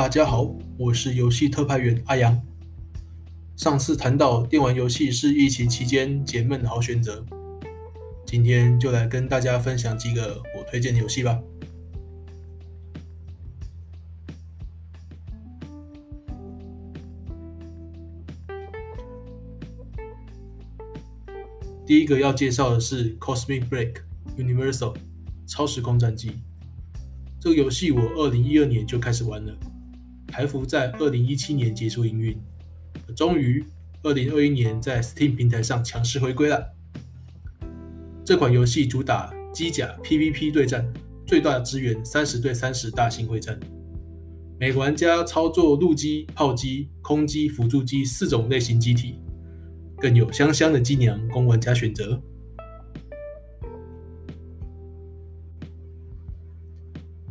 大家好，我是游戏特派员阿阳。上次谈到电玩游戏是疫情期间解闷的好选择，今天就来跟大家分享几个我推荐的游戏吧。第一个要介绍的是《Cosmic Break Universal 超时空战机》。这个游戏我二零一二年就开始玩了，台服在二零一七年结束营运，终于二零二一年在 Steam 平台上强势回归了。这款游戏主打机甲 PVP 对战，最大支援三十对三十大型会战，每个玩家操作陆基、炮机、空机、辅助机四种类型机体。更有香香的机娘供玩家选择。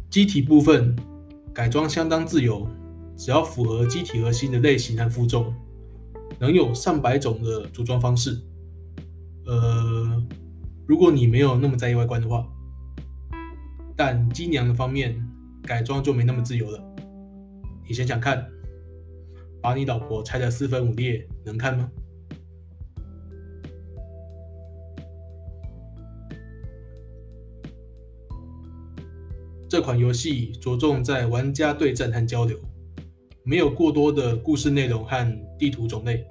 机体部分改装相当自由，只要符合机体核心的类型和负重，能有上百种的组装方式。呃，如果你没有那么在意外观的话，但机娘的方面改装就没那么自由了。你想想看，把你老婆拆得四分五裂，能看吗？这款游戏着重在玩家对战和交流，没有过多的故事内容和地图种类。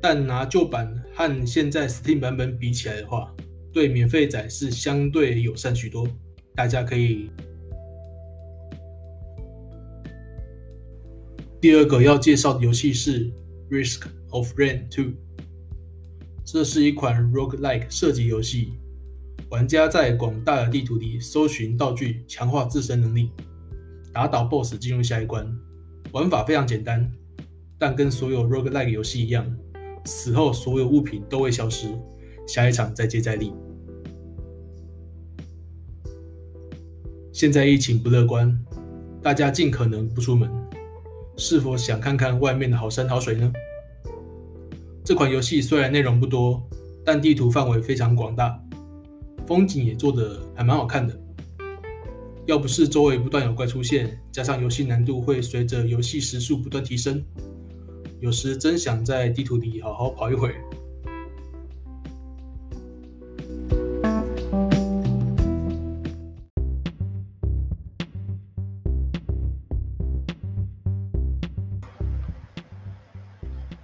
但拿旧版和现在 Steam 版本比起来的话，对免费仔是相对友善许多。大家可以。第二个要介绍的游戏是《Risk of Rain 2》，这是一款 Roguelike 射击游戏。玩家在广大的地图里搜寻道具，强化自身能力，打倒 BOSS，进入下一关。玩法非常简单，但跟所有 Roguelike 游戏一样，死后所有物品都会消失，下一场再接再厉。现在疫情不乐观，大家尽可能不出门，是否想看看外面的好山好水呢？这款游戏虽然内容不多，但地图范围非常广大。风景也做得还蛮好看的，要不是周围不断有怪出现，加上游戏难度会随着游戏时速不断提升，有时真想在地图里好好跑一会。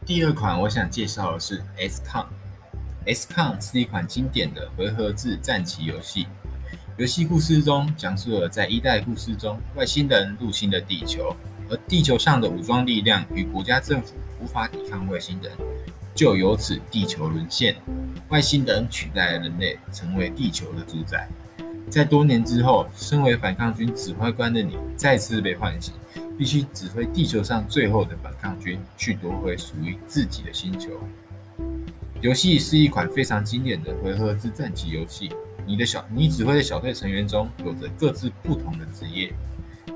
第二款我想介绍的是 XCOM。XCOM 是一款经典的回合制战棋游戏。游戏故事中讲述了在一代故事中，外星人入侵了地球，而地球上的武装力量与国家政府无法抵抗外星人，就由此地球沦陷，外星人取代了人类，成为地球的主宰。在多年之后，身为反抗军指挥官的你再次被唤醒，必须指挥地球上最后的反抗军，去夺回属于自己的星球。游戏是一款非常经典的回合制战棋游戏。你的小你指挥的小队成员中有着各自不同的职业，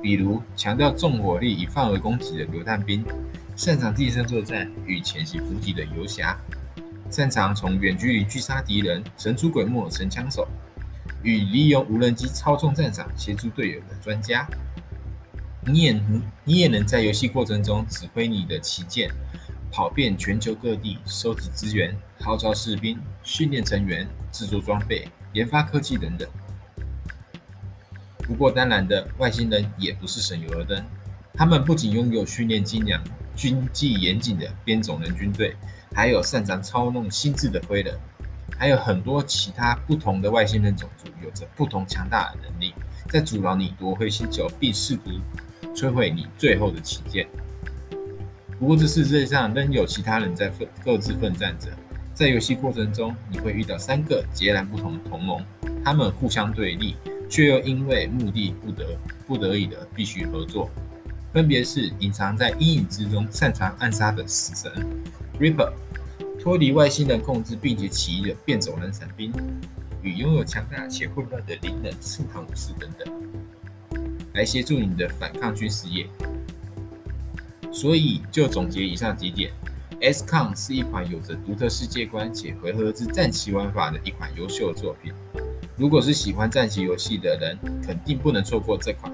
比如强调重火力与范围攻击的榴弹兵，擅长近身作战与潜行伏击的游侠，擅长从远距离狙杀敌人神出鬼没神枪手，与利用无人机操纵战场协助队友的专家。你也能你也能在游戏过程中指挥你的旗舰。跑遍全球各地，收集资源，号召士兵，训练成员，制作装备，研发科技等等。不过，当然的，外星人也不是省油的灯。他们不仅拥有训练精良、军纪严谨的边种人军队，还有擅长操弄心智的灰人，还有很多其他不同的外星人种族，有着不同强大的能力，在阻挠你夺回星球，并试图摧毁你最后的旗舰。不过，这世界上仍有其他人在奋各自奋战着。在游戏过程中，你会遇到三个截然不同的同盟，他们互相对立，却又因为目的不得不得已的必须合作。分别是隐藏在阴影之中、擅长暗杀的死神 Ripper，脱离外星人控制并且起义的变种人伞兵，与拥有强大且混乱的灵能圣堂武士等等，来协助你的反抗军事业。所以，就总结以上几点，XCOM 是一款有着独特世界观且回合制战棋玩法的一款优秀作品。如果是喜欢战棋游戏的人，肯定不能错过这款